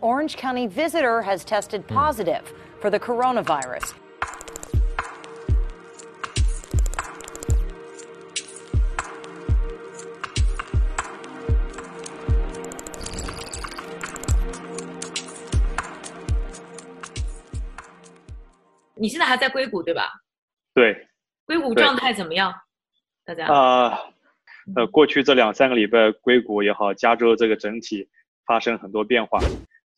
Orange County visitor has tested positive for the coronavirus. 你现在还在硅谷对吧？对，硅谷状态怎么样？大家啊，呃，过去这两三个礼拜，硅谷也好，加州这个整体发生很多变化。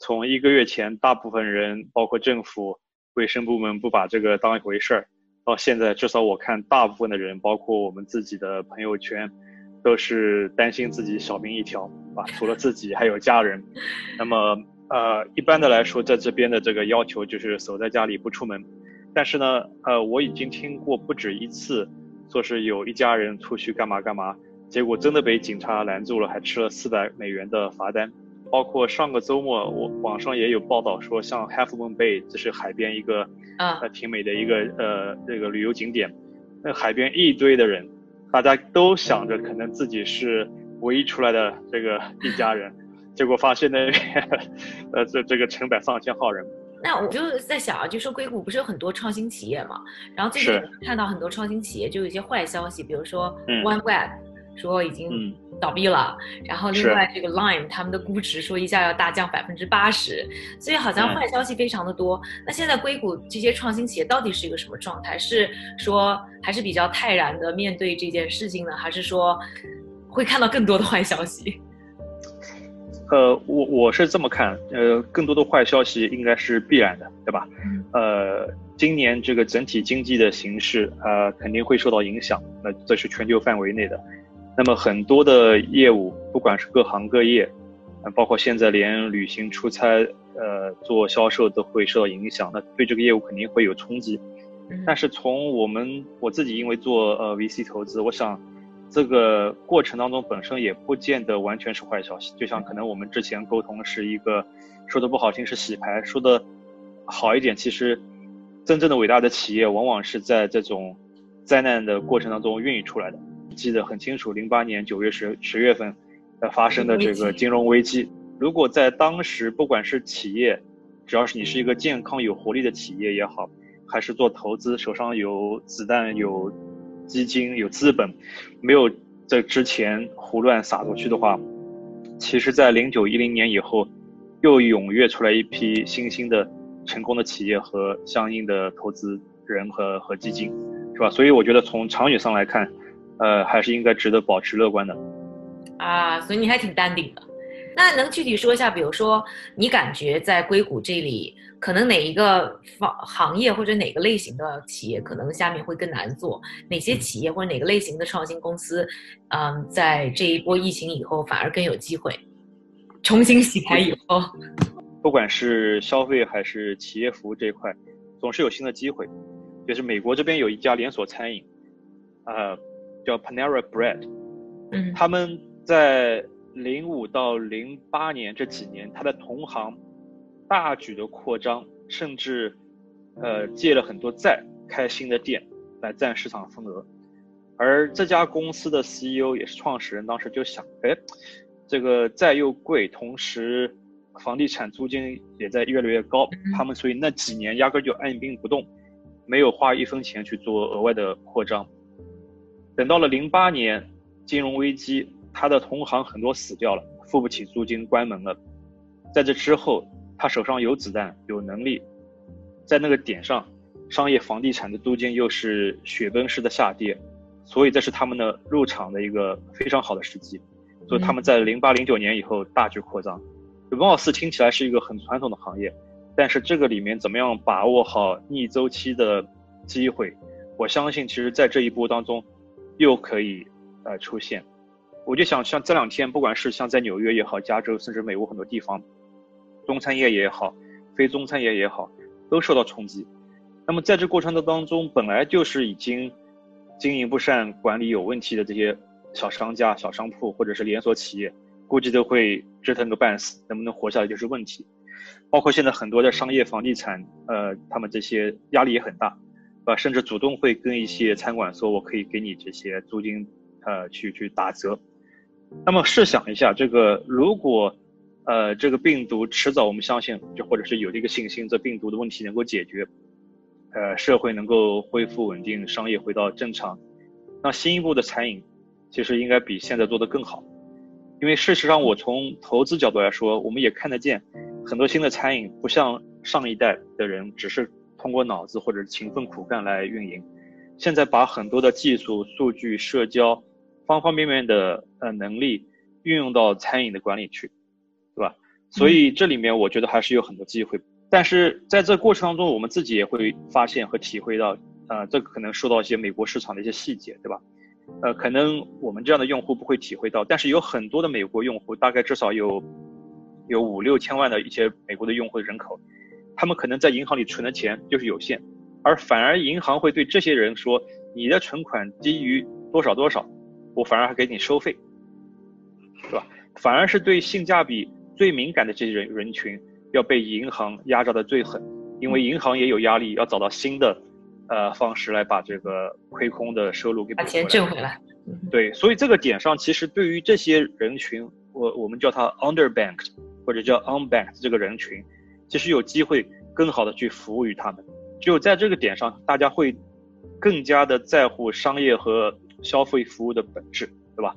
从一个月前，大部分人，包括政府、卫生部门不把这个当一回事儿，到现在，至少我看，大部分的人，包括我们自己的朋友圈，都是担心自己小命一条啊。除了自己，还有家人。那么，呃，一般的来说，在这边的这个要求就是守在家里不出门。但是呢，呃，我已经听过不止一次，说是有一家人出去干嘛干嘛，结果真的被警察拦住了，还吃了四百美元的罚单。包括上个周末，我网上也有报道说，像 Half Moon Bay，这是海边一个啊，呃，挺美的一个呃这个旅游景点，那海边一堆的人，大家都想着可能自己是唯一出来的这个 一家人，结果发现那边，呃，这这个成百上千号人。那我就在想啊，就说硅谷不是有很多创新企业嘛，然后最近看到很多创新企业就有一些坏消息，比如说 OneWeb。说已经倒闭了，然后另外这个 Lime 他们的估值说一下要大降百分之八十，所以好像坏消息非常的多。那现在硅谷这些创新企业到底是一个什么状态？是说还是比较泰然的面对这件事情呢，还是说会看到更多的坏消息？呃，我我是这么看，呃，更多的坏消息应该是必然的，对吧？呃，今年这个整体经济的形势啊，肯定会受到影响，那这是全球范围内的。那么很多的业务，不管是各行各业，啊，包括现在连旅行、出差，呃，做销售都会受到影响，那对这个业务肯定会有冲击。但是从我们我自己因为做呃 VC 投资，我想这个过程当中本身也不见得完全是坏消息。就像可能我们之前沟通是一个说的不好听是洗牌，说的好一点，其实真正的伟大的企业往往是在这种灾难的过程当中孕育出来的。记得很清楚，零八年九月十十月份，呃发生的这个金融危机。如果在当时，不管是企业，只要是你是一个健康有活力的企业也好，还是做投资，手上有子弹、有基金、有资本，没有在之前胡乱撒出去的话，其实，在零九一零年以后，又踊跃出来一批新兴的成功的企业和相应的投资人和和基金，是吧？所以我觉得从长远上来看。呃，还是应该值得保持乐观的，啊，所以你还挺淡定的。那能具体说一下，比如说你感觉在硅谷这里，可能哪一个方行业或者哪个类型的企业，可能下面会更难做？哪些企业或者哪个类型的创新公司，嗯，在这一波疫情以后反而更有机会重新洗牌以后？不管是消费还是企业服务这一块，总是有新的机会。就是美国这边有一家连锁餐饮，呃。叫 Panera Bread，嗯，他们在零五到零八年这几年，他的同行大举的扩张，甚至呃借了很多债开新的店来占市场份额。而这家公司的 CEO 也是创始人，当时就想，哎，这个债又贵，同时房地产租金也在越来越高，他们所以那几年压根就按兵不动，没有花一分钱去做额外的扩张。等到了零八年金融危机，他的同行很多死掉了，付不起租金关门了。在这之后，他手上有子弹，有能力，在那个点上，商业房地产的租金又是雪崩式的下跌，所以这是他们的入场的一个非常好的时机。所以他们在零八零九年以后大举扩张。文奥斯听起来是一个很传统的行业，但是这个里面怎么样把握好逆周期的机会？我相信，其实在这一波当中。又可以呃出现，我就想像这两天，不管是像在纽约也好，加州甚至美国很多地方，中餐业也好，非中餐业也好，都受到冲击。那么在这过程的当中，本来就是已经经营不善、管理有问题的这些小商家、小商铺或者是连锁企业，估计都会折腾个半死，能不能活下来就是问题。包括现在很多的商业房地产，呃，他们这些压力也很大。啊，甚至主动会跟一些餐馆说，我可以给你这些租金，呃，去去打折。那么试想一下，这个如果呃，这个病毒迟早我们相信，就或者是有这个信心，这病毒的问题能够解决，呃，社会能够恢复稳定，商业回到正常。那新一步的餐饮，其实应该比现在做得更好，因为事实上，我从投资角度来说，我们也看得见很多新的餐饮，不像上一代的人只是通过脑子或者勤奋苦干来运营，现在把很多的技术、数据、社交方方面面的呃能力运用到餐饮的管理去。对吧？所以这里面我觉得还是有很多机会，但是在这过程当中，我们自己也会发现和体会到，呃，这可能受到一些美国市场的一些细节，对吧？呃，可能我们这样的用户不会体会到，但是有很多的美国用户，大概至少有有五六千万的一些美国的用户人口，他们可能在银行里存的钱就是有限，而反而银行会对这些人说，你的存款低于多少多少，我反而还给你收费，对吧？反而是对性价比。最敏感的这些人人群要被银行压榨的最狠，因为银行也有压力，要找到新的，呃方式来把这个亏空的收入给把钱挣回来。对，所以这个点上，其实对于这些人群，我我们叫他 underbanked 或者叫 unbanked 这个人群，其实有机会更好的去服务于他们。只有在这个点上，大家会更加的在乎商业和消费服务的本质。对吧？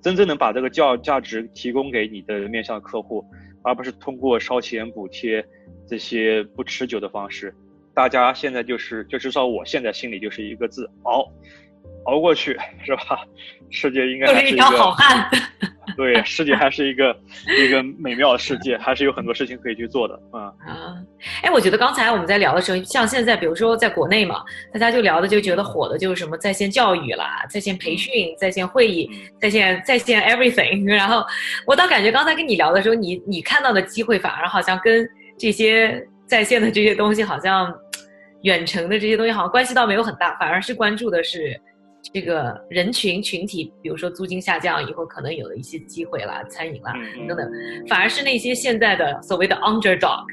真正能把这个价价值提供给你的面向客户，而不是通过烧钱补贴这些不持久的方式。大家现在就是，就至少我现在心里就是一个字：熬，熬过去，是吧？世界应该还是一条好汉。对，世界还是一个一个美妙的世界，还是有很多事情可以去做的啊啊！哎，我觉得刚才我们在聊的时候，像现在，比如说在国内嘛，大家就聊的就觉得火的就是什么在线教育啦、在线培训、在线会议、在线在线 everything。然后我倒感觉刚才跟你聊的时候，你你看到的机会反而好像跟这些在线的这些东西，好像远程的这些东西好像关系倒没有很大，反而是关注的是。这个人群群体，比如说租金下降以后，可能有了一些机会啦，餐饮啦等等，反而是那些现在的所谓的 underdog。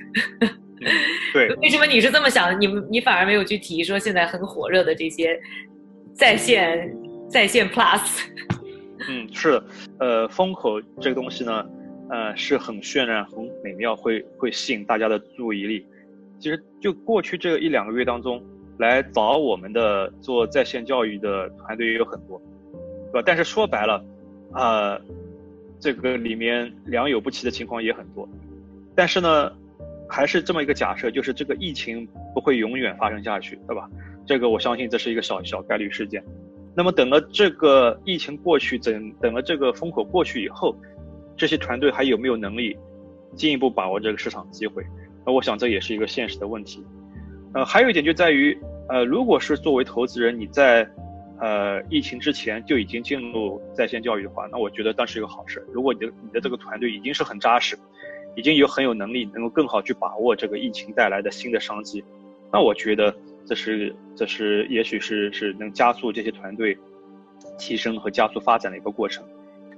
对，为什么你是这么想的？你你反而没有去提说现在很火热的这些在线在线 plus？嗯，是的，呃，风口这个东西呢，呃，是很渲染、很美妙，会会吸引大家的注意力。其实就过去这一两个月当中。来找我们的做在线教育的团队也有很多，对吧？但是说白了，啊，这个里面良莠不齐的情况也很多。但是呢，还是这么一个假设，就是这个疫情不会永远发生下去，对吧？这个我相信这是一个小小概率事件。那么等了这个疫情过去，等等了这个风口过去以后，这些团队还有没有能力进一步把握这个市场机会？那我想这也是一个现实的问题。呃，还有一点就在于，呃，如果是作为投资人，你在，呃，疫情之前就已经进入在线教育的话，那我觉得当是一个好事。如果你的你的这个团队已经是很扎实，已经有很有能力，能够更好去把握这个疫情带来的新的商机，那我觉得这是这是也许是是能加速这些团队提升和加速发展的一个过程。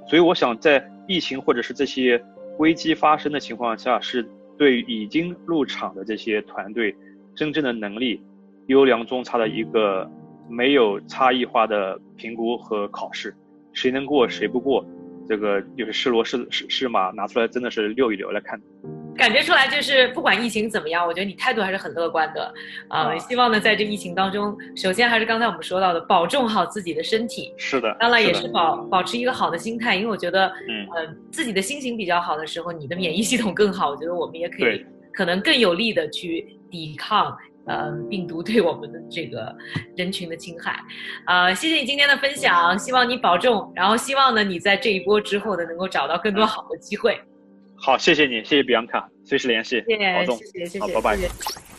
所以我想，在疫情或者是这些危机发生的情况下，是对已经入场的这些团队。真正的能力，优良中差的一个没有差异化的评估和考试，谁能过谁不过，这个就是是骡是是是马拿出来真的是溜一溜来看。感觉出来就是不管疫情怎么样，我觉得你态度还是很乐观的啊。希望呢在这疫情当中，首先还是刚才我们说到的，保重好自己的身体。是的。当然也是保保持一个好的心态，因为我觉得，嗯，自己的心情比较好的时候，你的免疫系统更好。我觉得我们也可以可能更有力的去。抵抗呃病毒对我们的这个 人群的侵害，呃，谢谢你今天的分享，希望你保重，然后希望呢你在这一波之后呢能够找到更多好的机会。好，谢谢你，谢谢比安卡，随时联系，保重，谢谢，谢谢，好，拜拜。